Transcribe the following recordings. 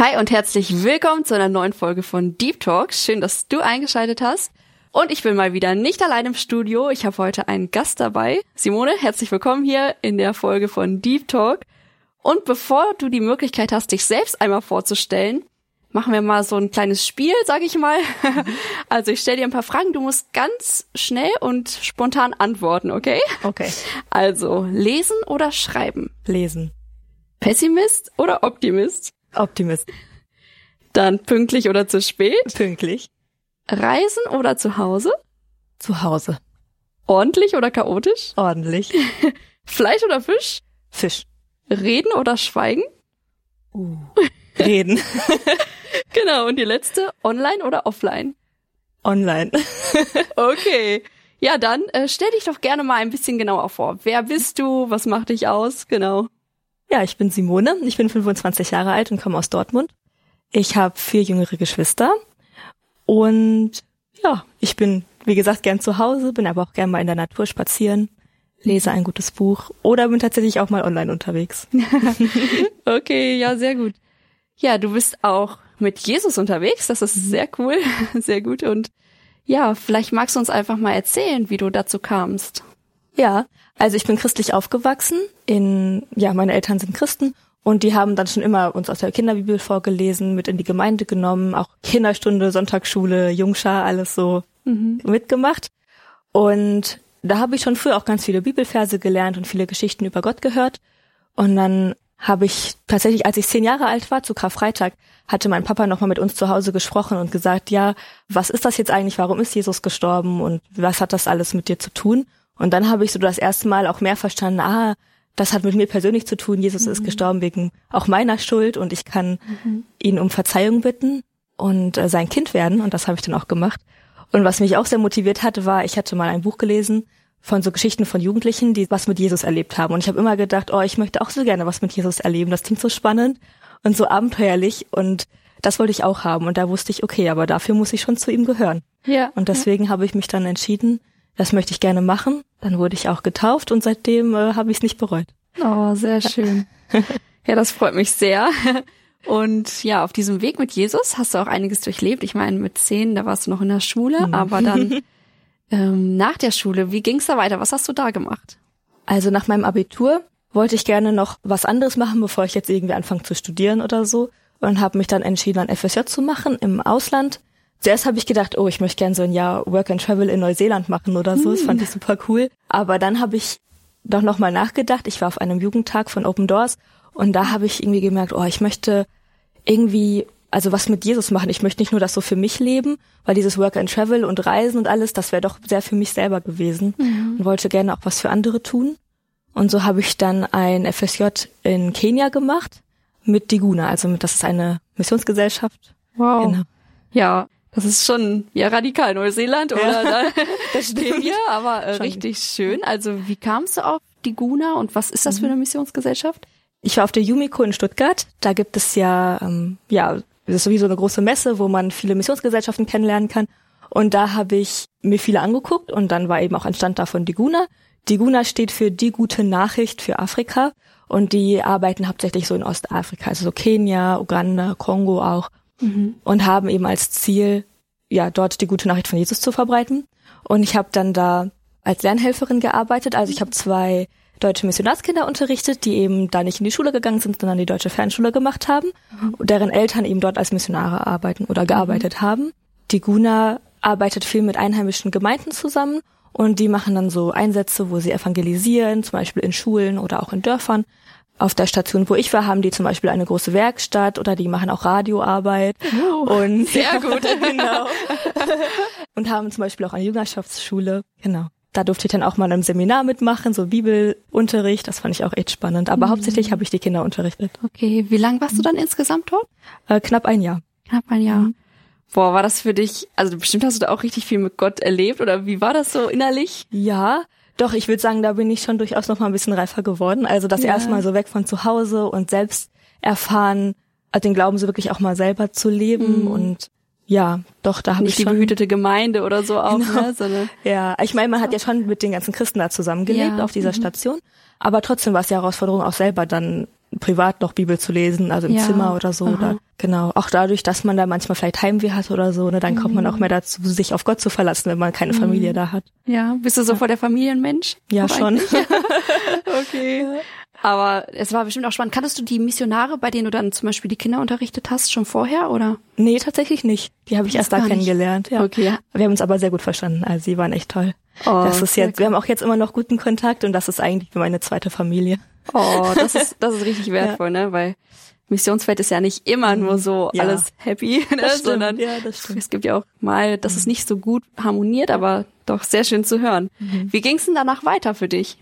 Hi und herzlich willkommen zu einer neuen Folge von Deep Talk. Schön, dass du eingeschaltet hast. Und ich bin mal wieder nicht allein im Studio. Ich habe heute einen Gast dabei. Simone, herzlich willkommen hier in der Folge von Deep Talk. Und bevor du die Möglichkeit hast, dich selbst einmal vorzustellen, machen wir mal so ein kleines Spiel, sag ich mal. Also ich stelle dir ein paar Fragen, du musst ganz schnell und spontan antworten, okay? Okay. Also lesen oder schreiben? Lesen. Pessimist oder Optimist? Optimist. Dann pünktlich oder zu spät? Pünktlich. Reisen oder zu Hause? Zu Hause. Ordentlich oder chaotisch? Ordentlich. Fleisch oder Fisch? Fisch. Reden oder schweigen? Uh. Reden. genau, und die letzte, online oder offline? Online. okay. Ja, dann äh, stell dich doch gerne mal ein bisschen genauer vor. Wer bist du? Was macht dich aus? Genau. Ja, ich bin Simone. Ich bin 25 Jahre alt und komme aus Dortmund. Ich habe vier jüngere Geschwister. Und ja, ich bin, wie gesagt, gern zu Hause, bin aber auch gern mal in der Natur spazieren, lese ein gutes Buch oder bin tatsächlich auch mal online unterwegs. okay, ja, sehr gut. Ja, du bist auch mit Jesus unterwegs. Das ist sehr cool, sehr gut. Und ja, vielleicht magst du uns einfach mal erzählen, wie du dazu kamst. Ja, also ich bin christlich aufgewachsen. In ja, meine Eltern sind Christen und die haben dann schon immer uns aus der Kinderbibel vorgelesen, mit in die Gemeinde genommen, auch Kinderstunde, Sonntagsschule, Jungschar, alles so mhm. mitgemacht. Und da habe ich schon früher auch ganz viele Bibelverse gelernt und viele Geschichten über Gott gehört. Und dann habe ich tatsächlich, als ich zehn Jahre alt war, zu Karfreitag, hatte mein Papa nochmal mit uns zu Hause gesprochen und gesagt, ja, was ist das jetzt eigentlich? Warum ist Jesus gestorben? Und was hat das alles mit dir zu tun? Und dann habe ich so das erste Mal auch mehr verstanden, ah, das hat mit mir persönlich zu tun. Jesus mhm. ist gestorben wegen auch meiner Schuld und ich kann mhm. ihn um Verzeihung bitten und äh, sein Kind werden. Und das habe ich dann auch gemacht. Und was mich auch sehr motiviert hatte, war, ich hatte mal ein Buch gelesen von so Geschichten von Jugendlichen, die was mit Jesus erlebt haben. Und ich habe immer gedacht, oh, ich möchte auch so gerne was mit Jesus erleben. Das klingt so spannend und so abenteuerlich und das wollte ich auch haben. Und da wusste ich, okay, aber dafür muss ich schon zu ihm gehören. Ja. Und deswegen ja. habe ich mich dann entschieden, das möchte ich gerne machen. Dann wurde ich auch getauft und seitdem äh, habe ich es nicht bereut. Oh, sehr schön. ja, das freut mich sehr. Und ja, auf diesem Weg mit Jesus hast du auch einiges durchlebt. Ich meine, mit zehn, da warst du noch in der Schule, mhm. aber dann ähm, nach der Schule, wie ging's da weiter? Was hast du da gemacht? Also nach meinem Abitur wollte ich gerne noch was anderes machen, bevor ich jetzt irgendwie anfange zu studieren oder so. Und habe mich dann entschieden, ein FSJ zu machen im Ausland. Zuerst habe ich gedacht, oh, ich möchte gerne so ein Jahr Work and Travel in Neuseeland machen oder so. Das fand ich super cool. Aber dann habe ich doch nochmal nachgedacht. Ich war auf einem Jugendtag von Open Doors und da habe ich irgendwie gemerkt, oh, ich möchte irgendwie also was mit Jesus machen. Ich möchte nicht nur das so für mich leben, weil dieses Work and Travel und Reisen und alles, das wäre doch sehr für mich selber gewesen mhm. und wollte gerne auch was für andere tun. Und so habe ich dann ein FSJ in Kenia gemacht mit Diguna, also mit, das ist eine Missionsgesellschaft. Wow. Genau. Ja, das ist schon ja radikal Neuseeland oder ja, das stehen wir, aber äh, richtig schön. Also wie kamst du auf Diguna und was ist das mhm. für eine Missionsgesellschaft? Ich war auf der Yumiko in Stuttgart. Da gibt es ja ähm, ja das ist sowieso eine große Messe, wo man viele Missionsgesellschaften kennenlernen kann. Und da habe ich mir viele angeguckt und dann war eben auch ein Stand da von Diguna. Diguna steht für die gute Nachricht für Afrika und die arbeiten hauptsächlich so in Ostafrika, also so Kenia, Uganda, Kongo auch mhm. und haben eben als Ziel, ja, dort die gute Nachricht von Jesus zu verbreiten. Und ich habe dann da als Lernhelferin gearbeitet, also ich habe zwei deutsche Missionarskinder unterrichtet, die eben da nicht in die Schule gegangen sind, sondern die deutsche Fernschule gemacht haben, mhm. deren Eltern eben dort als Missionare arbeiten oder gearbeitet mhm. haben. Die Guna arbeitet viel mit einheimischen Gemeinden zusammen und die machen dann so Einsätze, wo sie evangelisieren, zum Beispiel in Schulen oder auch in Dörfern. Auf der Station, wo ich war, haben die zum Beispiel eine große Werkstatt oder die machen auch Radioarbeit. Oh, und sehr gut, genau. und haben zum Beispiel auch eine Jüngerschaftsschule. Genau da durfte ich dann auch mal in einem Seminar mitmachen, so Bibelunterricht. Das fand ich auch echt spannend. Aber mhm. hauptsächlich habe ich die Kinder unterrichtet. Okay, wie lang warst du dann insgesamt dort? Äh, knapp ein Jahr. Knapp ein Jahr. Mhm. Boah, war das für dich, also bestimmt hast du da auch richtig viel mit Gott erlebt oder wie war das so innerlich? Ja, doch, ich würde sagen, da bin ich schon durchaus noch mal ein bisschen reifer geworden. Also das Ja. erste Mal so weg von zu Hause und selbst erfahren, also den Glauben so wirklich auch mal selber zu leben und ja, doch, da habe ich Nicht die schon behütete Gemeinde oder so auch, Genau. ne? Sondern, Ja, ich meine, man hat ja schon mit den ganzen Christen da zusammengelebt Ja, mhm. auf dieser Station, aber trotzdem war es die Herausforderung auch selber dann privat noch Bibel zu lesen, also im Ja, Zimmer oder so. aha. Oder, genau, auch dadurch, dass man da manchmal vielleicht Heimweh hat oder so, ne, dann kommt man Mhm. auch mehr dazu, sich auf Gott zu verlassen, wenn man keine Familie da hat. ja, bist du so voll der Familienmensch? Ja, Auch schon. okay. Aber es war bestimmt auch spannend. Kanntest du die Missionare, bei denen du dann zum Beispiel die Kinder unterrichtet hast, schon vorher, oder? Nee, tatsächlich nicht. Die habe ich erst da kennengelernt. Ja. Okay. Wir haben uns aber sehr gut verstanden. Also sie waren echt toll. Oh, das ist jetzt, wir haben auch jetzt immer noch guten Kontakt und das ist eigentlich meine zweite Familie. Oh, das ist, das ist richtig wertvoll, ne? Weil Missionsfeld ist ja nicht immer nur so Ja. alles happy, ne? Das sondern ja, das es gibt ja auch mal, dass es nicht so gut harmoniert, aber doch sehr schön zu hören. Wie ging's denn danach weiter für dich?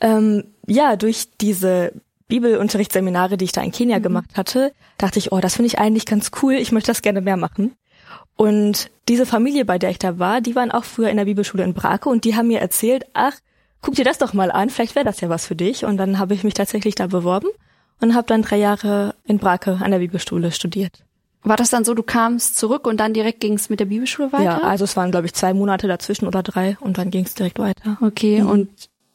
Ähm, ja, durch diese Bibelunterrichtsseminare, die ich da in Mhm. Kenia gemacht hatte, dachte ich, oh, das finde ich eigentlich ganz cool. Ich möchte das gerne mehr machen. Und diese Familie, bei der ich da war, die waren auch früher in der Bibelschule in Brake und die haben mir erzählt, ach, guck dir das doch mal an, vielleicht wäre das ja was für dich. Und dann habe ich mich tatsächlich da beworben und habe dann drei Jahre in Brake an der Bibelschule studiert. War das dann so, du kamst zurück und dann direkt ging's mit der Bibelschule weiter? Ja, also es waren, glaube ich, zwei Monate dazwischen oder drei und dann ging es direkt weiter. Okay, und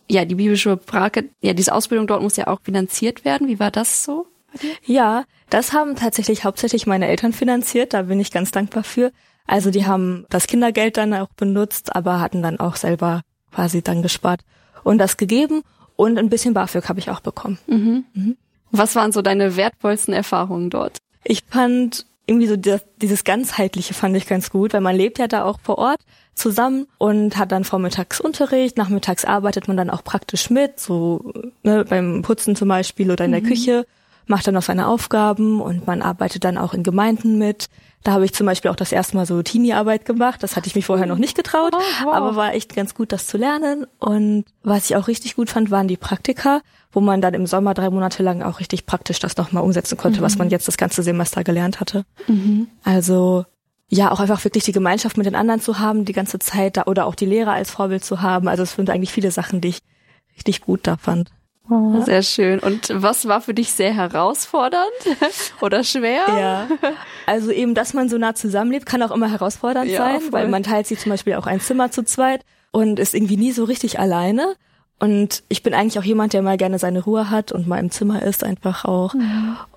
ja, die Bibelschule Brake, ja, diese Ausbildung dort muss ja auch finanziert werden. Wie war das so? Ja, das haben tatsächlich hauptsächlich meine Eltern finanziert, da bin ich ganz dankbar für. Also die haben das Kindergeld dann auch benutzt, aber hatten dann auch selber quasi dann gespart und das gegeben und ein bisschen BAföG habe ich auch bekommen. Was waren so deine wertvollsten Erfahrungen dort? Ich fand irgendwie so das, dieses ganzheitliche fand ich ganz gut, weil man lebt ja da auch vor Ort zusammen und hat dann vormittags Unterricht, nachmittags arbeitet man dann auch praktisch mit, so ne, beim Putzen zum Beispiel oder in der Küche, macht dann noch seine Aufgaben und man arbeitet dann auch in Gemeinden mit. Da habe ich zum Beispiel auch das erste Mal so Teenie-Arbeit gemacht. Das hatte ich mich vorher noch nicht getraut, Oh, wow. aber war echt ganz gut, das zu lernen. Und was ich auch richtig gut fand, waren die Praktika, wo man dann im Sommer drei Monate lang auch richtig praktisch das nochmal umsetzen konnte, was man jetzt das ganze Semester gelernt hatte. Also ja, auch einfach wirklich die Gemeinschaft mit den anderen zu haben, die ganze Zeit da oder auch die Lehrer als Vorbild zu haben. Also es sind eigentlich viele Sachen, die ich richtig gut da fand. Sehr schön. Und was war für dich sehr herausfordernd oder schwer? Ja. Also eben, dass man so nah zusammenlebt, kann auch immer herausfordernd Ja, sein, voll. weil man teilt sich zum Beispiel auch ein Zimmer zu zweit und ist irgendwie nie so richtig alleine. Und ich bin eigentlich auch jemand, der mal gerne seine Ruhe hat und mal im Zimmer ist, einfach auch.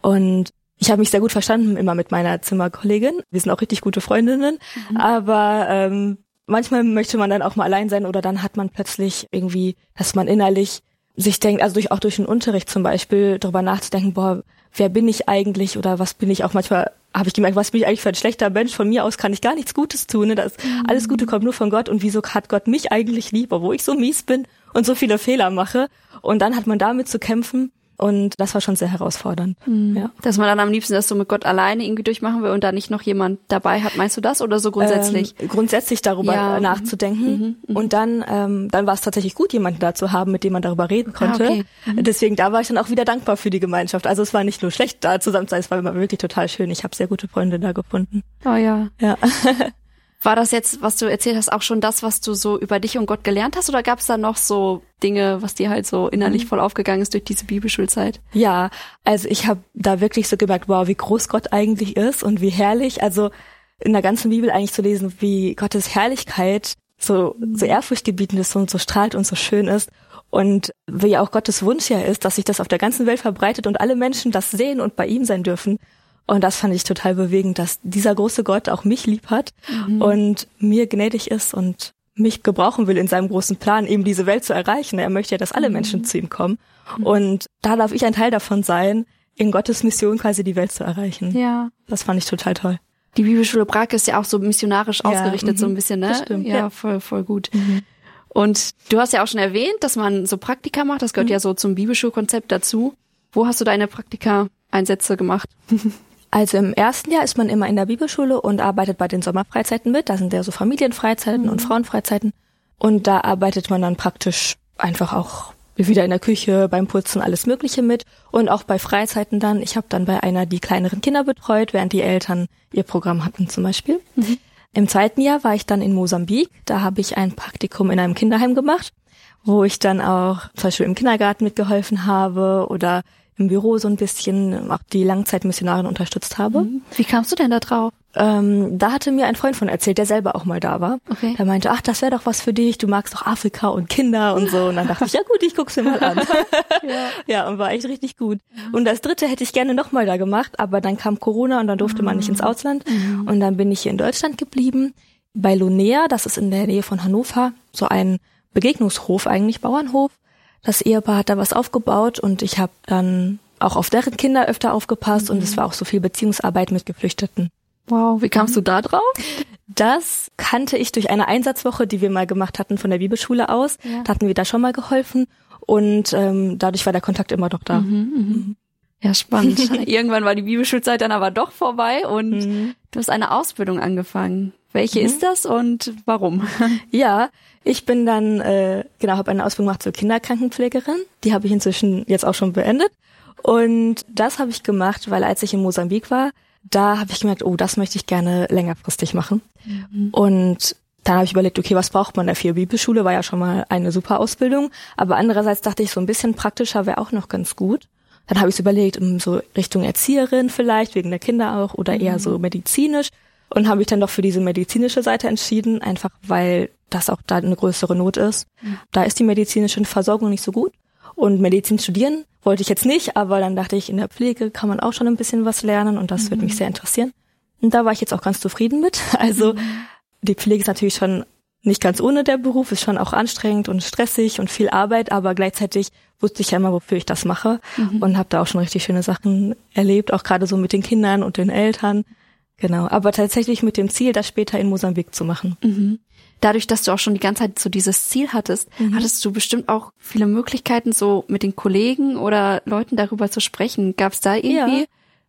Und ich habe mich sehr gut verstanden immer mit meiner Zimmerkollegin. Wir sind auch richtig gute Freundinnen. Aber ähm, manchmal möchte man dann auch mal allein sein oder dann hat man plötzlich irgendwie, dass man innerlich sich denkt, also durch, auch durch den Unterricht zum Beispiel, darüber nachzudenken, boah, wer bin ich eigentlich oder was bin ich auch manchmal, habe ich gemerkt, was bin ich eigentlich für ein schlechter Mensch, von mir aus kann ich gar nichts Gutes tun, ne? das, alles Gute kommt nur von Gott und wieso hat Gott mich eigentlich lieb, obwohl ich so mies bin und so viele Fehler mache? Und dann hat man damit zu kämpfen und das war schon sehr herausfordernd. Ja. Dass man dann am liebsten das so mit Gott alleine irgendwie durchmachen will und da nicht noch jemand dabei hat. Meinst du das oder so grundsätzlich? Ähm, grundsätzlich darüber Ja, mhm. nachzudenken. Und dann, ähm, dann war es tatsächlich gut, jemanden da zu haben, mit dem man darüber reden konnte. Ah, okay. Deswegen, da war ich dann auch wieder dankbar für die Gemeinschaft. Also es war nicht nur schlecht, da zusammen zu sein, es war immer wirklich total schön. Ich habe sehr gute Freunde da gefunden. oh ja. Ja. War das jetzt, was du erzählt hast, auch schon das, was du so über dich und Gott gelernt hast? Oder gab es da noch so Dinge, was dir halt so innerlich voll aufgegangen ist durch diese Bibelschulzeit? Ja, also ich habe da wirklich so gemerkt, wow, wie groß Gott eigentlich ist und wie herrlich. Also in der ganzen Bibel eigentlich zu lesen, wie Gottes Herrlichkeit so, so ehrfurchtgebietend ist und so strahlt und so schön ist. Und wie auch Gottes Wunsch ja ist, dass sich das auf der ganzen Welt verbreitet und alle Menschen das sehen und bei ihm sein dürfen. Und das fand ich total bewegend, dass dieser große Gott auch mich lieb hat und mir gnädig ist und mich gebrauchen will in seinem großen Plan, eben diese Welt zu erreichen. Er möchte ja, dass alle Menschen zu ihm kommen. Und da darf ich ein Teil davon sein, in Gottes Mission quasi die Welt zu erreichen. Ja. Das fand ich total toll. Die Bibelschule Brake ist ja auch so missionarisch Ja, ausgerichtet, so mhm. ein bisschen, ne? Das stimmt, Ja, ja. voll, voll gut. Und du hast ja auch schon erwähnt, dass man so Praktika macht. Das gehört ja so zum Bibelschulkonzept dazu. Wo hast du deine Praktika-Einsätze gemacht? Also im ersten Jahr ist man immer in der Bibelschule und arbeitet bei den Sommerfreizeiten mit. Da sind ja so Familienfreizeiten und Frauenfreizeiten. Und da arbeitet man dann praktisch einfach auch wieder in der Küche, beim Putzen, alles Mögliche mit. Und auch bei Freizeiten dann. Ich habe dann bei einer die kleineren Kinder betreut, während die Eltern ihr Programm hatten zum Beispiel. Mhm. Im zweiten Jahr war ich dann in Mosambik. Da habe ich ein Praktikum in einem Kinderheim gemacht, wo ich dann auch zum Beispiel im Kindergarten mitgeholfen habe oder im Büro so ein bisschen auch die Langzeitmissionarin unterstützt habe. Mhm. Wie kamst du denn da drauf? Ähm, da hatte mir ein Freund von erzählt, der selber auch mal da war. Okay. Der meinte, ach, das wäre doch was für dich, du magst doch Afrika und Kinder und so. Und dann dachte ich, ja gut, ich guck's mir mal an. ja. ja, und war echt richtig gut. Und das dritte hätte ich gerne nochmal da gemacht, aber dann kam Corona und dann durfte man nicht ins Ausland. Mhm. Und dann bin ich hier in Deutschland geblieben, bei Lonea, das ist in der Nähe von Hannover, so ein Begegnungshof eigentlich, Bauernhof. Das Ehepaar hat da was aufgebaut und ich habe dann auch auf deren Kinder öfter aufgepasst mhm. und es war auch so viel Beziehungsarbeit mit Geflüchteten. Wow, wie kamst du da drauf? Das kannte ich durch eine Einsatzwoche, die wir mal gemacht hatten von der Bibelschule aus. Ja. Da hatten wir da schon mal geholfen und ähm, dadurch war der Kontakt immer noch da. Mhm, mhm. Ja, spannend. Irgendwann war die Bibelschulzeit dann aber doch vorbei und mhm. du hast eine Ausbildung angefangen. Welche mhm. ist das und warum? Ja, ich bin dann, äh, genau, habe eine Ausbildung gemacht zur Kinderkrankenpflegerin. Die habe ich inzwischen jetzt auch schon beendet. Und das habe ich gemacht, weil als ich in Mosambik war, da habe ich gemerkt, oh, das möchte ich gerne längerfristig machen. Mhm. Und dann habe ich überlegt, okay, was braucht man dafür? Bibelschule war ja schon mal eine super Ausbildung, aber andererseits dachte ich, so ein bisschen praktischer wäre auch noch ganz gut. Dann habe ich überlegt, so Richtung Erzieherin vielleicht, wegen der Kinder auch, oder eher so mhm. medizinisch. Und habe ich dann doch für diese medizinische Seite entschieden, einfach weil das auch da eine größere Not ist. Mhm. Da ist die medizinische Versorgung nicht so gut. Und Medizin studieren wollte ich jetzt nicht, aber dann dachte ich, in der Pflege kann man auch schon ein bisschen was lernen und das mhm. würde mich sehr interessieren. Und da war ich jetzt auch ganz zufrieden mit. Also mhm. die Pflege ist natürlich schon nicht ganz ohne der Beruf, ist schon auch anstrengend und stressig und viel Arbeit, aber gleichzeitig wusste ich ja immer, wofür ich das mache mhm. und habe da auch schon richtig schöne Sachen erlebt, auch gerade so mit den Kindern und den Eltern. Genau, aber tatsächlich mit dem Ziel, das später in Mosambik zu machen. Mhm dadurch, dass du auch schon die ganze Zeit so dieses Ziel hattest, mhm. hattest du bestimmt auch viele Möglichkeiten, so mit den Kollegen oder Leuten darüber zu sprechen. Gab es da irgendwie ja.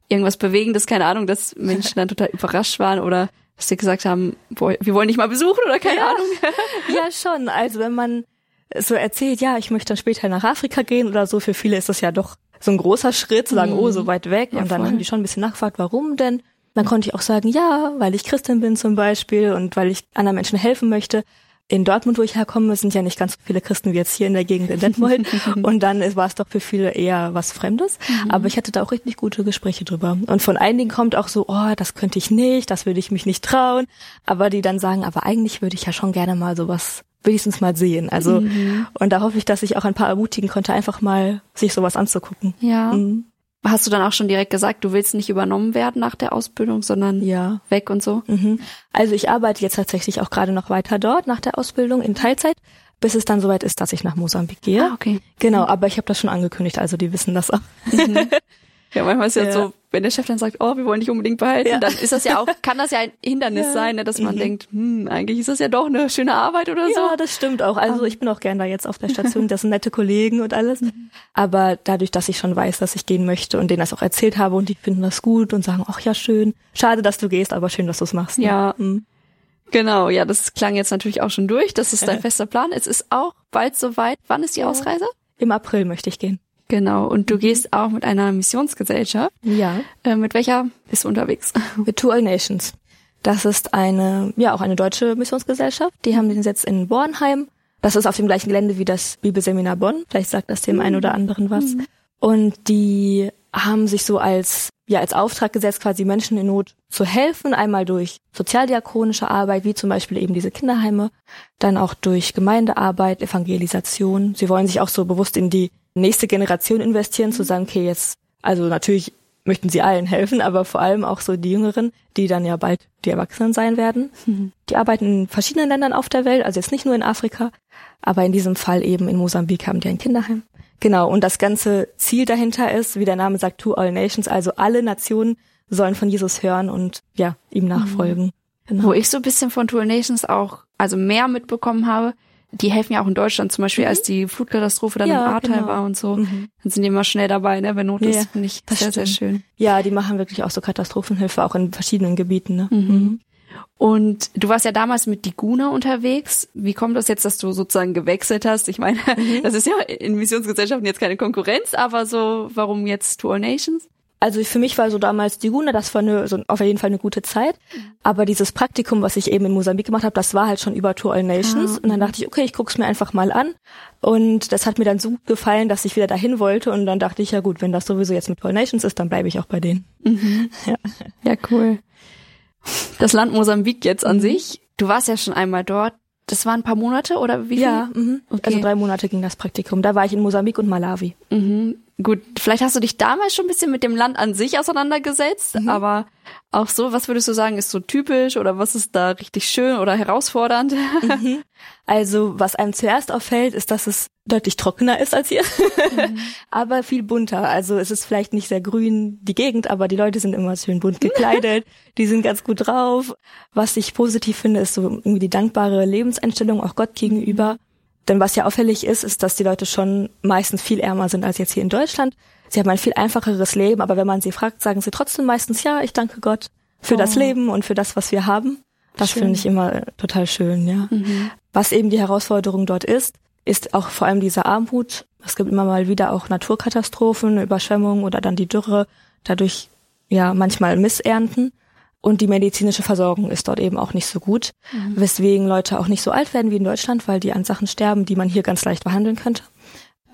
irgendwas Bewegendes, keine Ahnung, dass Menschen dann total überrascht waren oder dass sie gesagt haben, boah, wir wollen dich mal besuchen oder keine ja. Ahnung? ja, schon. Also wenn man so erzählt, ja, ich möchte dann später nach Afrika gehen oder so, für viele ist das ja doch so ein großer Schritt, zu sagen, mhm. oh, so weit weg. Ja, und dann voll. haben die schon ein bisschen nachgefragt, warum denn? Dann konnte ich auch sagen, ja, weil ich Christin bin zum Beispiel und weil ich anderen Menschen helfen möchte. In Dortmund, wo ich herkomme, sind ja nicht ganz so viele Christen wie jetzt hier in der Gegend in Detmold. und dann war es doch für viele eher was Fremdes. Mhm. Aber ich hatte da auch richtig gute Gespräche drüber. Und von einigen kommt auch so, oh, das könnte ich nicht, das würde ich mich nicht trauen. Aber die dann sagen, aber eigentlich würde ich ja schon gerne mal sowas wenigstens mal sehen. Also, mhm. und da hoffe ich, dass ich auch ein paar ermutigen konnte, einfach mal sich sowas anzugucken. Ja. Mhm. Hast du dann auch schon direkt gesagt, du willst nicht übernommen werden nach der Ausbildung, sondern ja. weg und so? Mhm. Also ich arbeite jetzt tatsächlich auch gerade noch weiter dort nach der Ausbildung in Teilzeit, bis es dann soweit ist, dass ich nach Mosambik gehe. Ah, okay. Genau, aber ich habe das schon angekündigt, also die wissen das auch. Mhm. Ja, manchmal ist ja, ja, so, wenn der Chef dann sagt, oh, wir wollen dich unbedingt behalten, ja. dann ist das ja auch, kann das ja ein Hindernis ja. sein, ne, dass man mhm. denkt, hm, eigentlich ist das ja doch eine schöne Arbeit oder so. Ja, das stimmt auch. Also ich bin auch gern da jetzt auf der Station, das sind nette Kollegen und alles. Mhm. Aber dadurch, dass ich schon weiß, dass ich gehen möchte und denen das auch erzählt habe und die finden das gut und sagen, ach ja, schön, schade, dass du gehst, aber schön, dass du es machst. Ne? Ja. Mhm. Genau, ja, das klang jetzt natürlich auch schon durch. Das ist dein fester Plan. Es ist auch bald soweit. Wann ist die Ausreise? Im April möchte ich gehen. Genau. Und du mhm. gehst auch mit einer Missionsgesellschaft. Ja. Äh, mit welcher bist du unterwegs? Mit Two All Nations. Das ist eine, ja, auch eine deutsche Missionsgesellschaft. Die haben den Sitz in Bornheim. Das ist auf dem gleichen Gelände wie das Bibelseminar Bonn. Vielleicht sagt das dem mhm. einen oder anderen was. Mhm. Und die haben sich so als, ja, als Auftrag gesetzt, quasi Menschen in Not zu helfen. Einmal durch sozialdiakonische Arbeit, wie zum Beispiel eben diese Kinderheime. Dann auch durch Gemeindearbeit, Evangelisation. Sie wollen sich auch so bewusst in die nächste Generation investieren, zu sagen, okay, jetzt, also natürlich möchten sie allen helfen, aber vor allem auch so die Jüngeren, die dann ja bald die Erwachsenen sein werden. Mhm. Die arbeiten in verschiedenen Ländern auf der Welt, also jetzt nicht nur in Afrika, aber in diesem Fall eben in Mosambik haben die ein Kinderheim. Genau, und das ganze Ziel dahinter ist, wie der Name sagt, to all nations, also alle Nationen sollen von Jesus hören und ja, ihm nachfolgen. Mhm. Genau. Wo ich so ein bisschen von To All Nations auch, also mehr mitbekommen habe, die helfen ja auch in Deutschland zum Beispiel, mhm. als die Flutkatastrophe dann ja, im Ahrtal genau. war und so. Mhm. Dann sind die immer schnell dabei, ne, wenn Not ja, ist, finde ich sehr, stimmt. sehr schön. Ja, die machen wirklich auch so Katastrophenhilfe, auch in verschiedenen Gebieten. Ne? Mhm. Mhm. Und du warst ja damals mit Diguna unterwegs. Wie kommt das jetzt, dass du sozusagen gewechselt hast? Ich meine, mhm. das ist ja in Missionsgesellschaften jetzt keine Konkurrenz, aber so, warum jetzt To All Nations? Also für mich war so damals die Guna, das war eine, so auf jeden Fall eine gute Zeit. Aber dieses Praktikum, was ich eben in Mosambik gemacht habe, das war halt schon über Tour All Nations. Ah. Und dann dachte ich, okay, ich guck's mir einfach mal an. Und das hat mir dann so gefallen, dass ich wieder dahin wollte. Und dann dachte ich, ja gut, wenn das sowieso jetzt mit Tour All Nations ist, dann bleibe ich auch bei denen. Mhm. Ja. ja, cool. Das Land Mosambik jetzt an mhm. sich. Du warst ja schon einmal dort. Das waren ein paar Monate oder wie viel? Ja, mhm. okay. also drei Monate ging das Praktikum. Da war ich in Mosambik und Malawi. Mhm. Gut, vielleicht hast du dich damals schon ein bisschen mit dem Land an sich auseinandergesetzt, mhm. aber auch so, was würdest du sagen, ist so typisch oder was ist da richtig schön oder herausfordernd? Mhm. Also, was einem zuerst auffällt, ist, dass es deutlich trockener ist als hier, mhm. aber viel bunter. Also, es ist vielleicht nicht sehr grün, die Gegend, aber die Leute sind immer schön bunt gekleidet, die sind ganz gut drauf. Was ich positiv finde, ist so irgendwie die dankbare Lebenseinstellung auch Gott gegenüber. Denn was ja auffällig ist, ist, dass die Leute schon meistens viel ärmer sind als jetzt hier in Deutschland. Sie haben ein viel einfacheres Leben, aber wenn man sie fragt, sagen sie trotzdem meistens, ja, ich danke Gott für oh. das Leben und für das, was wir haben. Das finde ich immer total schön, ja. Mhm. Was eben die Herausforderung dort ist, ist auch vor allem diese Armut. Es gibt immer mal wieder auch Naturkatastrophen, Überschwemmungen oder dann die Dürre, dadurch ja manchmal Missernten. Und die medizinische Versorgung ist dort eben auch nicht so gut, mhm. weswegen Leute auch nicht so alt werden wie in Deutschland, weil die an Sachen sterben, die man hier ganz leicht behandeln könnte.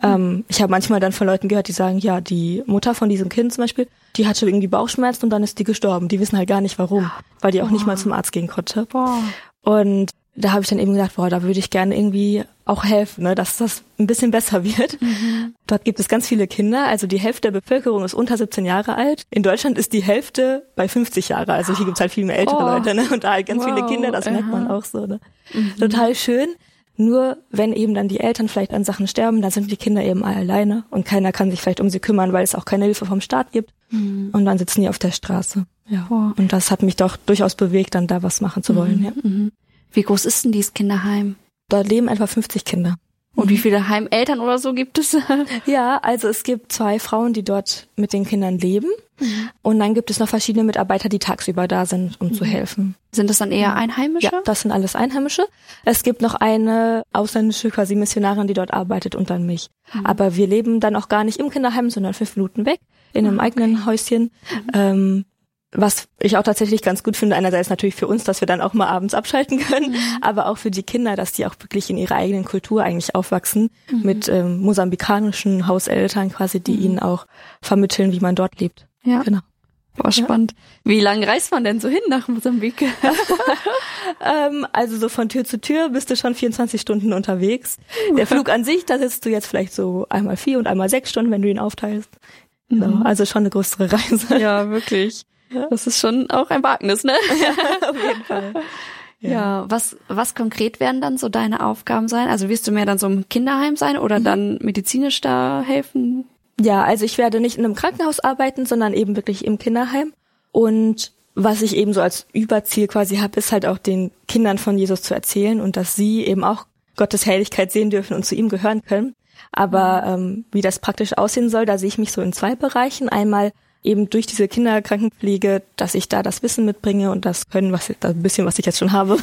Mhm. Ähm, ich habe manchmal dann von Leuten gehört, die sagen, ja, die Mutter von diesem Kind zum Beispiel, die hatte irgendwie Bauchschmerzen und dann ist die gestorben. Die wissen halt gar nicht warum, weil die auch Boah. nicht mal zum Arzt gehen konnte. Boah. Und da habe ich dann eben gedacht, boah, da würde ich gerne irgendwie auch helfen, ne, dass das ein bisschen besser wird. Mhm. Dort gibt es ganz viele Kinder, also die Hälfte der Bevölkerung ist unter 17 Jahre alt. In Deutschland ist die Hälfte bei 50 Jahre, also hier gibt's halt viel mehr ältere oh. Leute, ne, und da halt ganz wow. viele Kinder, das merkt man auch so, ne. Mhm. Total schön. Nur wenn eben dann die Eltern vielleicht an Sachen sterben, dann sind die Kinder eben alle alleine und keiner kann sich vielleicht um sie kümmern, weil es auch keine Hilfe vom Staat gibt. Mhm. Und dann sitzen die auf der Straße. Ja. Oh. Und das hat mich doch durchaus bewegt, dann da was machen zu wollen. Mhm. Ja. Mhm. Wie groß ist denn dieses Kinderheim? Dort leben etwa 50 Kinder. Und wie viele Heimeltern oder so gibt es? ja, also es gibt zwei Frauen, die dort mit den Kindern leben. Mhm. Und dann gibt es noch verschiedene Mitarbeiter, die tagsüber da sind, um mhm. zu helfen. Sind das dann eher Einheimische? Ja, das sind alles Einheimische. Es gibt noch eine ausländische quasi Missionarin, die dort arbeitet und dann mich. Mhm. Aber wir leben dann auch gar nicht im Kinderheim, sondern fünf Minuten weg in einem ah, okay. eigenen Häuschen. Mhm. Ähm, was ich auch tatsächlich ganz gut finde, einerseits natürlich für uns, dass wir dann auch mal abends abschalten können, mhm. aber auch für die Kinder, dass die auch wirklich in ihrer eigenen Kultur eigentlich aufwachsen, mhm. mit ähm, mosambikanischen Hauseltern quasi, die mhm. ihnen auch vermitteln, wie man dort lebt. Ja. Genau. Boah, spannend. Ja. Wie lange reist man denn so hin nach Mosambik? ähm, also so von Tür zu Tür bist du schon 24 Stunden unterwegs. Der Flug an sich, da sitzt du jetzt vielleicht so einmal vier und einmal sechs Stunden, wenn du ihn aufteilst. Genau. Mhm. Also schon eine größere Reise. Ja, wirklich. Das ist schon auch ein Wagnis, ne? Ja, auf jeden Fall. Ja. ja, was, was konkret werden dann so deine Aufgaben sein? Also wirst du mehr dann so im Kinderheim sein oder mhm. dann medizinisch da helfen? Ja, also ich werde nicht in einem Krankenhaus arbeiten, sondern eben wirklich im Kinderheim. Und was ich eben so als Überziel quasi habe, ist halt auch den Kindern von Jesus zu erzählen und dass sie eben auch Gottes Herrlichkeit sehen dürfen und zu ihm gehören können. Aber mhm. ähm, wie das praktisch aussehen soll, da sehe ich mich so in zwei Bereichen. Einmal eben durch diese Kinderkrankenpflege, dass ich da das Wissen mitbringe und das Können, was das ein bisschen, was ich jetzt schon habe,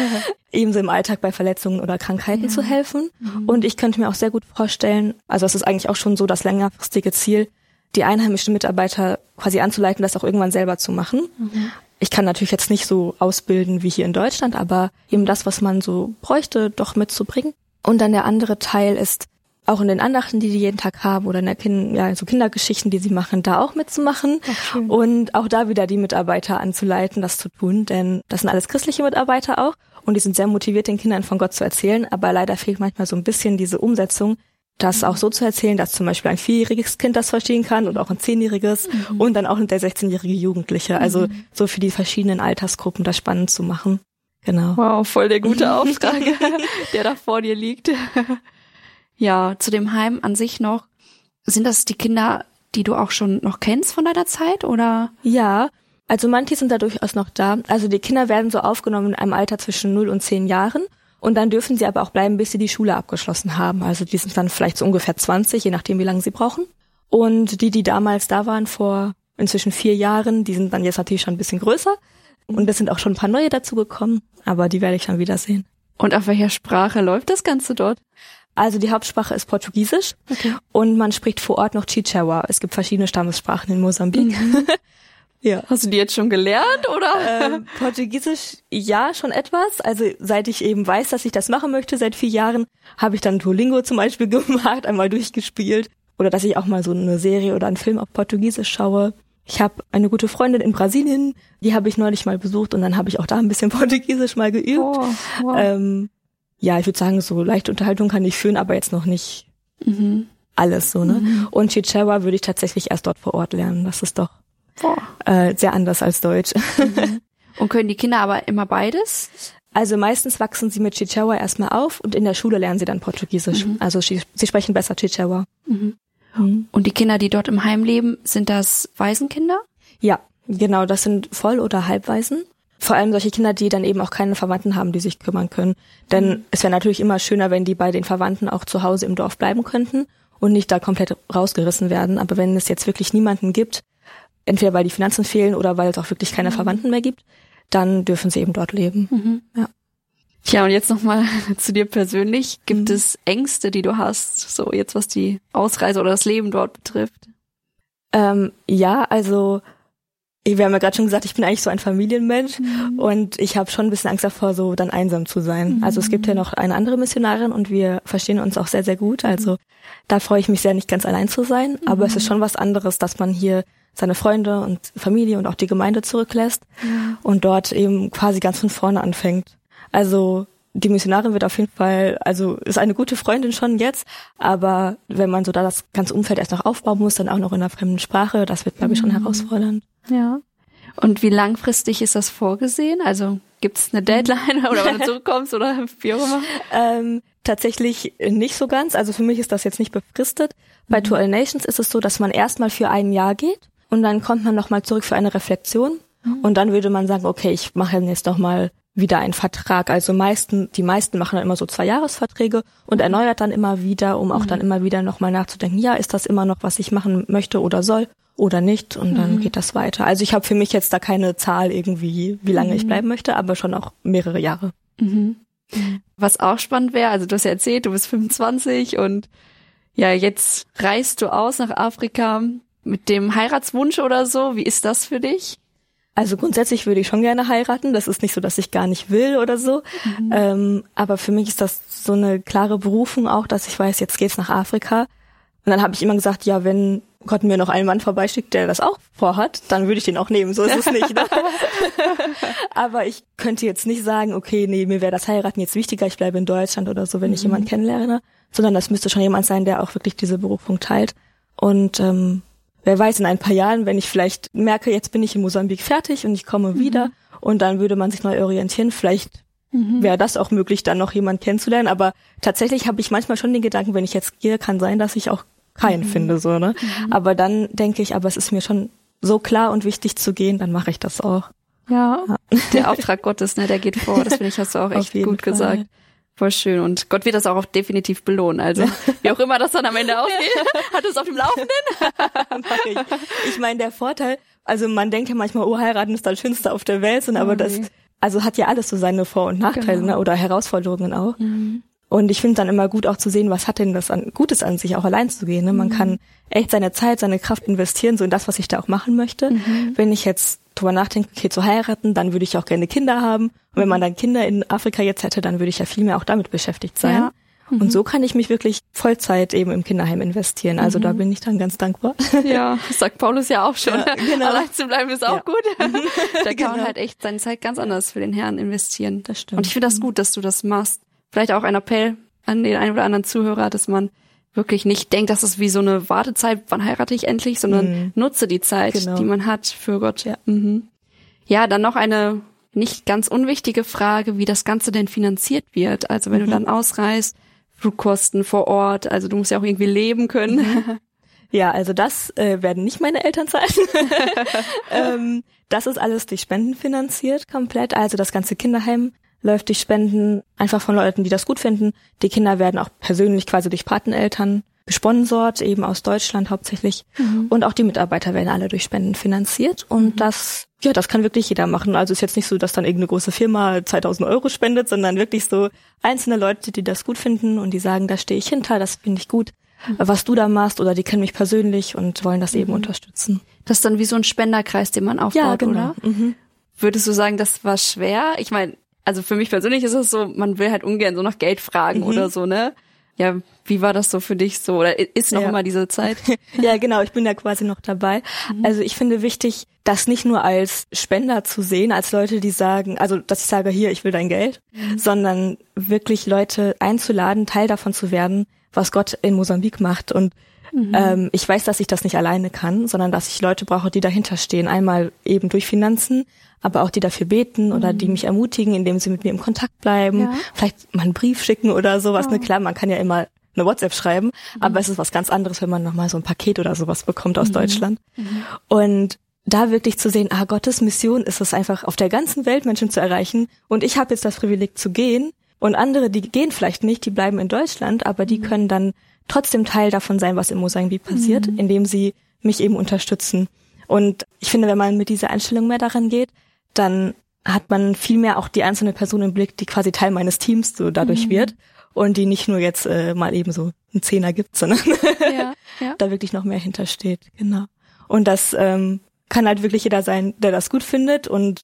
ebenso im Alltag bei Verletzungen oder Krankheiten ja. zu helfen. Mhm. Und ich könnte mir auch sehr gut vorstellen, also es ist eigentlich auch schon so das längerfristige Ziel, die einheimischen Mitarbeiter quasi anzuleiten, das auch irgendwann selber zu machen. Mhm. Ich kann natürlich jetzt nicht so ausbilden wie hier in Deutschland, aber eben das, was man so bräuchte, doch mitzubringen. Und dann der andere Teil ist, auch in den Andachten, die die jeden Tag haben oder in der kind ja, so Kindergeschichten, die sie machen, da auch mitzumachen Ach, und auch da wieder die Mitarbeiter anzuleiten, das zu tun, denn das sind alles christliche Mitarbeiter auch und die sind sehr motiviert, den Kindern von Gott zu erzählen, aber leider fehlt manchmal so ein bisschen diese Umsetzung, das auch so zu erzählen, dass zum Beispiel ein vierjähriges Kind das verstehen kann und auch ein zehnjähriges mhm. und dann auch der 16-jährige Jugendliche. Also mhm. so für die verschiedenen Altersgruppen das spannend zu machen. Genau. Wow, voll der gute Auftrag, der da vor dir liegt. Ja, zu dem Heim an sich noch. Sind das die Kinder, die du auch schon noch kennst von deiner Zeit oder? Ja, also manche sind da durchaus noch da. Also die Kinder werden so aufgenommen in einem Alter zwischen 0 und 10 Jahren. Und dann dürfen sie aber auch bleiben, bis sie die Schule abgeschlossen haben. Also die sind dann vielleicht so ungefähr 20, je nachdem, wie lange sie brauchen. Und die, die damals da waren, vor inzwischen vier Jahren, die sind dann jetzt natürlich schon ein bisschen größer. Und es sind auch schon ein paar neue dazugekommen, aber die werde ich dann wiedersehen. Und auf welcher Sprache läuft das Ganze dort? Also die Hauptsprache ist Portugiesisch okay. und man spricht vor Ort noch Chichewa. Es gibt verschiedene Stammessprachen in Mosambik. Mhm. ja. Hast du die jetzt schon gelernt oder? Ähm, Portugiesisch ja schon etwas. Also seit ich eben weiß, dass ich das machen möchte, seit vier Jahren, habe ich dann Duolingo zum Beispiel gemacht, einmal durchgespielt. Oder dass ich auch mal so eine Serie oder einen Film auf Portugiesisch schaue. Ich habe eine gute Freundin in Brasilien, die habe ich neulich mal besucht und dann habe ich auch da ein bisschen Portugiesisch mal geübt. Oh, wow. ähm, ja, ich würde sagen, so leichte Unterhaltung kann ich führen, aber jetzt noch nicht mhm. alles so, ne? Mhm. Und Chichewa würde ich tatsächlich erst dort vor Ort lernen. Das ist doch äh, sehr anders als Deutsch. Mhm. Und können die Kinder aber immer beides? Also meistens wachsen sie mit Chichewa erstmal auf und in der Schule lernen sie dann Portugiesisch. Mhm. Also sie, sie, sprechen besser Chichewa. Mhm. mhm. Und die Kinder, die dort im Heim leben, sind das Waisenkinder? Ja, genau, das sind Voll- oder Halbwaisen. Vor allem solche Kinder, die dann eben auch keine Verwandten haben, die sich kümmern können. Denn mhm. es wäre natürlich immer schöner, wenn die bei den Verwandten auch zu Hause im Dorf bleiben könnten und nicht da komplett rausgerissen werden. Aber wenn es jetzt wirklich niemanden gibt, entweder weil die Finanzen fehlen oder weil es auch wirklich keine mhm. Verwandten mehr gibt, dann dürfen sie eben dort leben. Mhm. Ja. Tja, und jetzt nochmal zu dir persönlich. Gibt mhm. es Ängste, die du hast, so jetzt was die Ausreise oder das Leben dort betrifft? Ähm, ja, also wir haben ja gerade schon gesagt, ich bin eigentlich so ein Familienmensch mhm. und ich habe schon ein bisschen Angst davor, so dann einsam zu sein. Mhm. Also es gibt ja noch eine andere Missionarin und wir verstehen uns auch sehr, sehr gut. Also da freue ich mich sehr, nicht ganz allein zu sein. Mhm. Aber es ist schon was anderes, dass man hier seine Freunde und Familie und auch die Gemeinde zurücklässt und dort eben quasi ganz von vorne anfängt. Also die Missionarin wird auf jeden Fall, also ist eine gute Freundin schon jetzt, aber wenn man so da das ganze Umfeld erst noch aufbauen muss, dann auch noch in einer fremden Sprache, das wird, glaube ich, schon mhm. herausfordernd. Ja. Und wie langfristig ist das vorgesehen? Also gibt es eine Deadline oder wann du zurückkommst oder wie auch immer? Ähm, tatsächlich nicht so ganz. Also für mich ist das jetzt nicht befristet. Bei mhm. To All Nations ist es so, dass man erstmal für ein Jahr geht und dann kommt man nochmal zurück für eine Reflexion. Mhm. Und dann würde man sagen, okay, ich mache jetzt nochmal wieder einen Vertrag. Also meisten, die meisten machen dann immer so zwei Jahresverträge und mhm. erneuert dann immer wieder, um auch mhm. dann immer wieder nochmal nachzudenken, ja, ist das immer noch, was ich machen möchte oder soll oder nicht? Und dann mhm. geht das weiter. Also ich habe für mich jetzt da keine Zahl irgendwie, wie lange ich mhm. bleiben möchte, aber schon auch mehrere Jahre. Mhm. Was auch spannend wäre, also du hast ja erzählt, du bist 25 und ja, jetzt reist du aus nach Afrika mit dem Heiratswunsch oder so. Wie ist das für dich? Also grundsätzlich würde ich schon gerne heiraten. Das ist nicht so, dass ich gar nicht will oder so. Mhm. Ähm, aber für mich ist das so eine klare Berufung auch, dass ich weiß, jetzt geht's nach Afrika. Und dann habe ich immer gesagt, ja, wenn Gott mir noch einen Mann vorbeischickt, der das auch vorhat, dann würde ich den auch nehmen. So ist es nicht. Ne? aber ich könnte jetzt nicht sagen, okay, nee, mir wäre das Heiraten jetzt wichtiger, ich bleibe in Deutschland oder so, wenn mhm. ich jemanden kennenlerne. Sondern das müsste schon jemand sein, der auch wirklich diese Berufung teilt. Und ähm, wer weiß, in ein paar Jahren, wenn ich vielleicht merke, jetzt bin ich in Mosambik fertig und ich komme mhm. wieder und dann würde man sich neu orientieren, vielleicht mhm. wäre das auch möglich, dann noch jemand kennenzulernen. Aber tatsächlich habe ich manchmal schon den Gedanken, wenn ich jetzt gehe, kann sein, dass ich auch keinen mhm. finde, so, ne? Mhm. Aber dann denke ich, aber es ist mir schon so klar und wichtig zu gehen, dann mache ich das auch. Ja, ja. der Auftrag Gottes, ne, der geht vor. Das finde ich, hast du auch echt gut Fall. gesagt. Voll schön. Und Gott wird das auch definitiv belohnen. Also, wie auch immer das dann am Ende ausgeht, hat es auf dem Laufenden. ich meine, der Vorteil, also man denkt ja manchmal, oh, heiraten ist das Schönste auf der Welt, und aber das, also hat ja alles so seine Vor- und Nachteile, genau. ne, oder Herausforderungen auch. Mhm. Und ich finde dann immer gut auch zu sehen, was hat denn das an Gutes an sich, auch allein zu gehen. Ne? Man mhm. kann echt seine Zeit, seine Kraft investieren, so in das, was ich da auch machen möchte. Mhm. Wenn ich jetzt drüber nachdenke, okay, zu heiraten, dann würde ich auch gerne Kinder haben. Und wenn man dann Kinder in Afrika jetzt hätte, dann würde ich ja viel mehr auch damit beschäftigt sein. Ja. Mhm. Und so kann ich mich wirklich Vollzeit eben im Kinderheim investieren. Also mhm. da bin ich dann ganz dankbar. Ja, sagt Paulus ja auch schon. Ja, genau. Allein zu bleiben ist auch ja. gut. Mhm. da kann genau. man halt echt seine Zeit ganz anders für den Herrn investieren. Das stimmt. Und ich finde das gut, dass du das machst. Vielleicht auch ein Appell an den einen oder anderen Zuhörer, dass man wirklich nicht denkt, dass es wie so eine Wartezeit, wann heirate ich endlich, sondern mhm. nutze die Zeit, genau. die man hat für Gott. Ja. Mhm. ja, dann noch eine nicht ganz unwichtige Frage, wie das Ganze denn finanziert wird. Also wenn mhm. du dann ausreist, Flugkosten vor Ort, also du musst ja auch irgendwie leben können. Mhm. Ja, also das äh, werden nicht meine Eltern zahlen. ähm, das ist alles durch Spenden finanziert komplett. Also das ganze Kinderheim läuft durch Spenden einfach von Leuten, die das gut finden. Die Kinder werden auch persönlich quasi durch Pateneltern gesponsort, eben aus Deutschland hauptsächlich. Mhm. Und auch die Mitarbeiter werden alle durch Spenden finanziert. Und mhm. das Ja, das kann wirklich jeder machen. Also ist jetzt nicht so, dass dann irgendeine große Firma 2000 Euro spendet, sondern wirklich so einzelne Leute, die das gut finden und die sagen, da stehe ich hinter, das finde ich gut, mhm. was du da machst oder die kennen mich persönlich und wollen das mhm. eben unterstützen. Das ist dann wie so ein Spenderkreis, den man aufbaut, ja, genau. oder? Mhm. Würdest du sagen, das war schwer? Ich meine, also für mich persönlich ist es so, man will halt ungern so nach Geld fragen mhm. oder so, ne? Ja, wie war das so für dich so? Oder ist noch ja. immer diese Zeit? ja, genau, ich bin ja quasi noch dabei. Mhm. Also ich finde wichtig, das nicht nur als Spender zu sehen, als Leute, die sagen, also dass ich sage, hier, ich will dein Geld, mhm. sondern wirklich Leute einzuladen, Teil davon zu werden, was Gott in Mosambik macht. Und Mhm. Ähm, ich weiß, dass ich das nicht alleine kann, sondern dass ich Leute brauche, die dahinter stehen. Einmal eben durch Finanzen, aber auch die dafür beten mhm. oder die mhm. mich ermutigen, indem sie mit mir im Kontakt bleiben, ja. vielleicht mal einen Brief schicken oder sowas. Oh. Ne, klar, man kann ja immer eine WhatsApp schreiben, mhm. aber es ist was ganz anderes, wenn man nochmal so ein Paket oder sowas bekommt aus mhm. Deutschland. Mhm. Und da wirklich zu sehen, ah, Gottes Mission ist es einfach, auf der ganzen Welt Menschen zu erreichen. Und ich habe jetzt das Privileg zu gehen. Und andere, die gehen vielleicht nicht, die bleiben in Deutschland, aber die können dann trotzdem Teil davon sein, was im Mosambik passiert, mhm. indem sie mich eben unterstützen. Und ich finde, wenn man mit dieser Einstellung mehr daran geht, dann hat man viel mehr auch die einzelne Person im Blick, die quasi Teil meines Teams so dadurch mhm. wird und die nicht nur jetzt äh, mal eben so einen Zehner gibt, sondern ja, ja. da wirklich noch mehr hintersteht. Genau. Und das ähm, kann halt wirklich jeder sein, der das gut findet und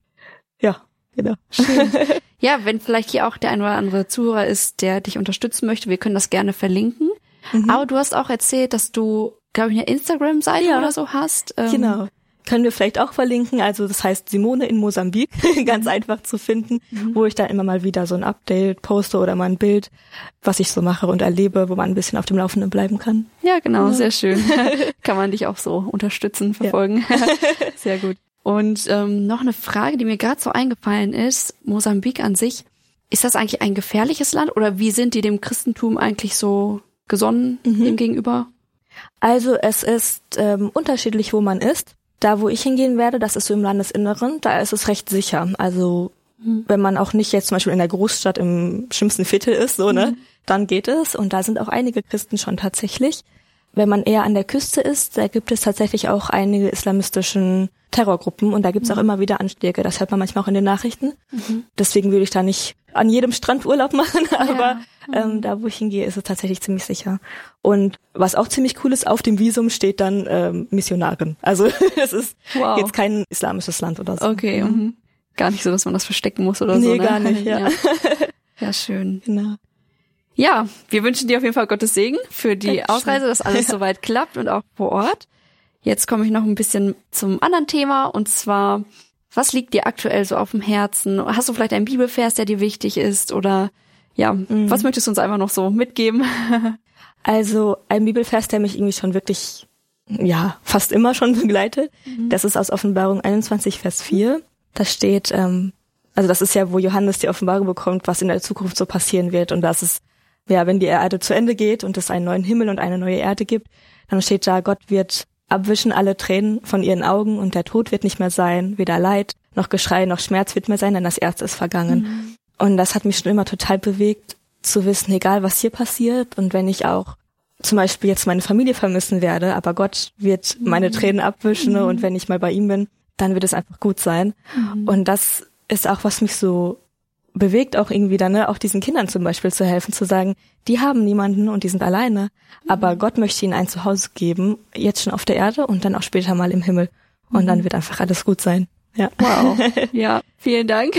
ja, genau. Schön. Ja, wenn vielleicht hier auch der ein oder andere Zuhörer ist, der dich unterstützen möchte, wir können das gerne verlinken. Mhm. Aber du hast auch erzählt, dass du, glaube ich, eine Instagram-Seite ja. oder so hast. Ähm, genau. Können wir vielleicht auch verlinken. Also das heißt Simone in Mosambik, ganz mhm. einfach zu finden, mhm. wo ich dann immer mal wieder so ein Update poste oder mal ein Bild, was ich so mache und erlebe, wo man ein bisschen auf dem Laufenden bleiben kann. Ja, genau, ja. sehr schön. kann man dich auch so unterstützen, verfolgen. Ja. sehr gut. Und ähm, noch eine Frage, die mir gerade so eingefallen ist. Mosambik an sich, ist das eigentlich ein gefährliches Land oder wie sind die dem Christentum eigentlich so gesonnen mhm. dem gegenüber? Also es ist ähm, unterschiedlich, wo man ist. Da, wo ich hingehen werde, das ist so im Landesinneren, da ist es recht sicher. Also mhm. wenn man auch nicht jetzt zum Beispiel in der Großstadt im schlimmsten Viertel ist, so, ne, mhm. dann geht es. Und da sind auch einige Christen schon tatsächlich. Wenn man eher an der Küste ist, da gibt es tatsächlich auch einige islamistischen Terrorgruppen und da gibt's auch mhm. immer wieder Anschläge. Das hört man manchmal auch in den Nachrichten. Mhm. Deswegen würde ich da nicht an jedem Strand Urlaub machen, aber ja. ähm, da, wo ich hingehe, ist es tatsächlich ziemlich sicher. Und was auch ziemlich cool ist, auf dem Visum steht dann ähm, Missionarin. Also es ist wow. jetzt kein islamisches Land oder so. Okay, mhm. mhm. gar nicht so, dass man das verstecken muss oder nee, so. Nee, gar nicht, ja. ja. ja. schön. Genau. Ja, wir wünschen dir auf jeden Fall Gottes Segen für die Dankeschön. Ausreise, dass alles ja. soweit klappt und auch vor Ort. Jetzt komme ich noch ein bisschen zum anderen Thema und zwar was liegt dir aktuell so auf dem Herzen? Hast du vielleicht einen Bibelvers, der dir wichtig ist? Oder ja, mhm. was möchtest du uns einfach noch so mitgeben? Also ein Bibelvers, der mich irgendwie schon wirklich, ja, fast immer schon begleitet. Mhm. Das ist aus Offenbarung 21, Vers 4. Da steht, ähm, also das ist ja, wo Johannes die Offenbarung bekommt, was in der Zukunft so passieren wird. Und das ist, ja, wenn die Erde zu Ende geht und es einen neuen Himmel und eine neue Erde gibt, dann steht da, Gott wird abwischen alle Tränen von ihren Augen und der Tod wird nicht mehr sein, weder Leid noch Geschrei noch Schmerz wird mehr sein, denn das Erste ist vergangen. Mhm. Und das hat mich schon immer total bewegt, zu wissen, egal was hier passiert und wenn ich auch zum Beispiel jetzt meine Familie vermissen werde, aber Gott wird meine mhm. Tränen abwischen mhm. und wenn ich mal bei ihm bin, dann wird es einfach gut sein. Mhm. Und das ist auch, was mich so bewegt auch irgendwie dann, ne, auch diesen Kindern zum Beispiel zu helfen, zu sagen, die haben niemanden und die sind alleine, aber mhm. Gott möchte ihnen ein Zuhause geben, jetzt schon auf der Erde und dann auch später mal im Himmel. Und mhm. dann wird einfach alles gut sein. Ja. Wow. Ja, vielen Dank.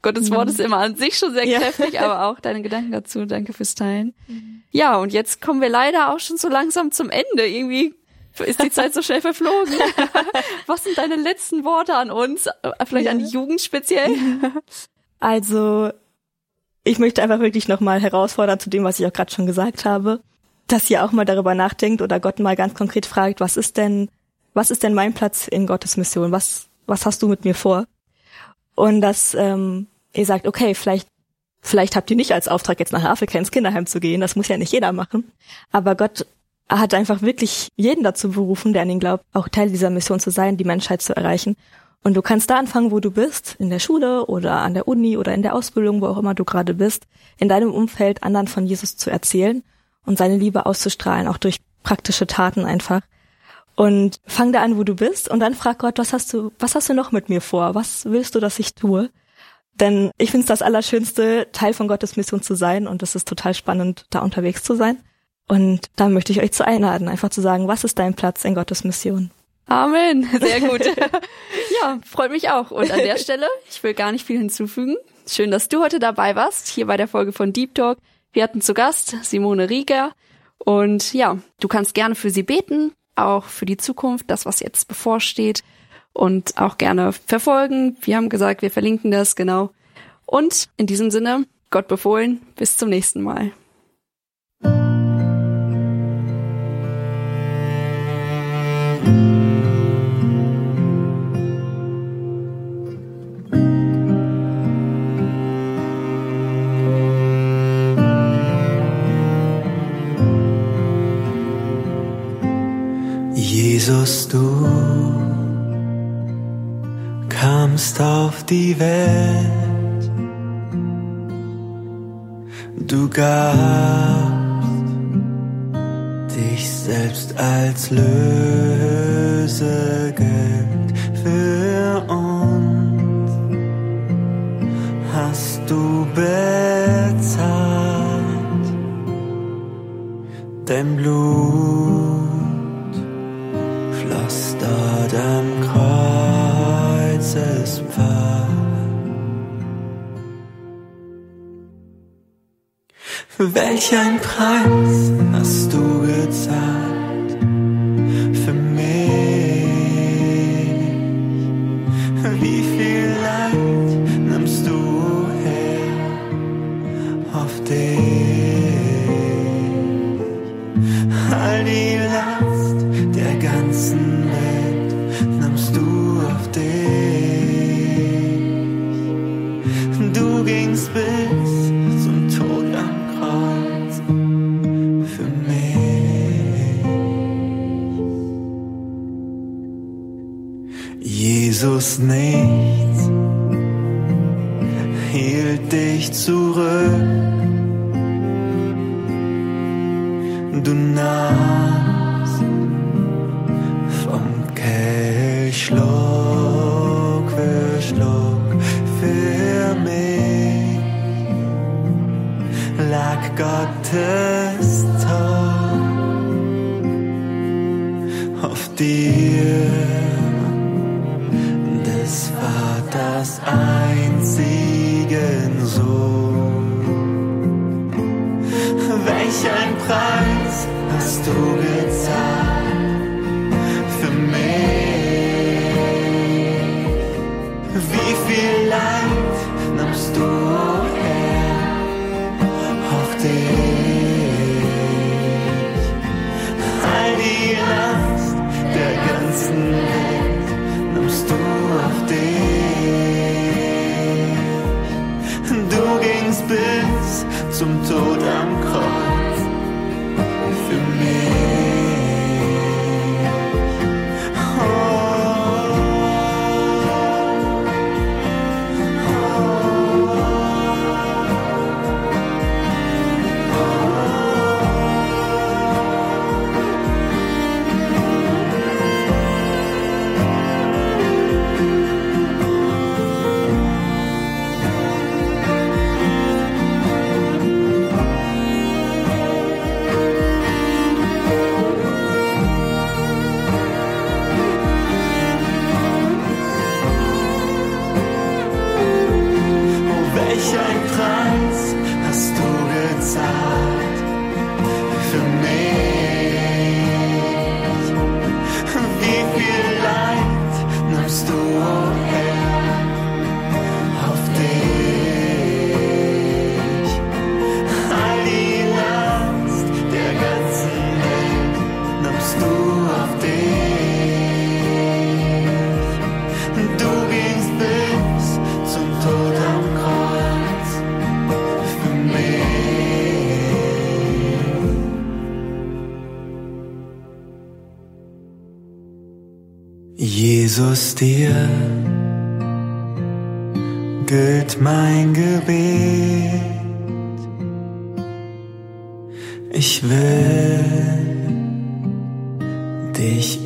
Gottes Wort mhm. ist immer an sich schon sehr kräftig, ja. aber auch deine Gedanken dazu. Danke fürs Teilen. Mhm. Ja, und jetzt kommen wir leider auch schon so langsam zum Ende. Irgendwie ist die Zeit so schnell verflogen. Was sind deine letzten Worte an uns? Vielleicht ja. an die Jugend speziell? Also ich möchte einfach wirklich nochmal herausfordern zu dem, was ich auch gerade schon gesagt habe, dass ihr auch mal darüber nachdenkt oder Gott mal ganz konkret fragt, was ist denn, was ist denn mein Platz in Gottes Mission? Was, was hast du mit mir vor? Und dass ähm, ihr sagt, okay, vielleicht, vielleicht habt ihr nicht als Auftrag jetzt nach Afrika ins Kinderheim zu gehen, das muss ja nicht jeder machen. Aber Gott hat einfach wirklich jeden dazu berufen, der an ihn glaubt, auch Teil dieser Mission zu sein, die Menschheit zu erreichen. Und du kannst da anfangen, wo du bist, in der Schule oder an der Uni oder in der Ausbildung, wo auch immer du gerade bist, in deinem Umfeld anderen von Jesus zu erzählen und seine Liebe auszustrahlen, auch durch praktische Taten einfach. Und fang da an, wo du bist und dann frag Gott, was hast du, was hast du noch mit mir vor? Was willst du, dass ich tue? Denn ich finde es das Allerschönste, Teil von Gottes Mission zu sein und es ist total spannend, da unterwegs zu sein. Und da möchte ich euch zu einladen, einfach zu sagen, was ist dein Platz in Gottes Mission? Amen. Sehr gut. ja, freut mich auch. Und an der Stelle, ich will gar nicht viel hinzufügen. Schön, dass du heute dabei warst, hier bei der Folge von Deep Talk. Wir hatten zu Gast Simone Rieger. Und ja, du kannst gerne für sie beten, auch für die Zukunft, das, was jetzt bevorsteht. Und auch gerne verfolgen. Wir haben gesagt, wir verlinken das, genau. Und in diesem Sinne, Gott befohlen, bis zum nächsten Mal. Die Welt, du gabst dich selbst als Lösegeld Welch ein Preis hast du gezahlt auf dir des Vaters einzigen Sohn. Welch ein Preis hast du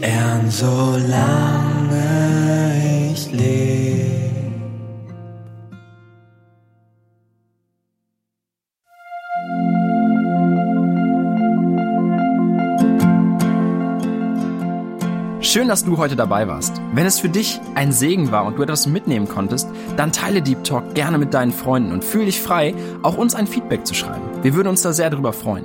ehren, solange ich lebe. Schön, dass du heute dabei warst. Wenn es für dich ein Segen war und du etwas mitnehmen konntest, dann teile Deep Talk gerne mit deinen Freunden und fühle dich frei, auch uns ein Feedback zu schreiben. Wir würden uns da sehr darüber freuen.